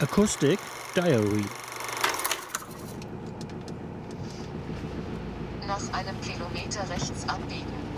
Acoustic Diary Nach einem Kilometer rechts abbiegen.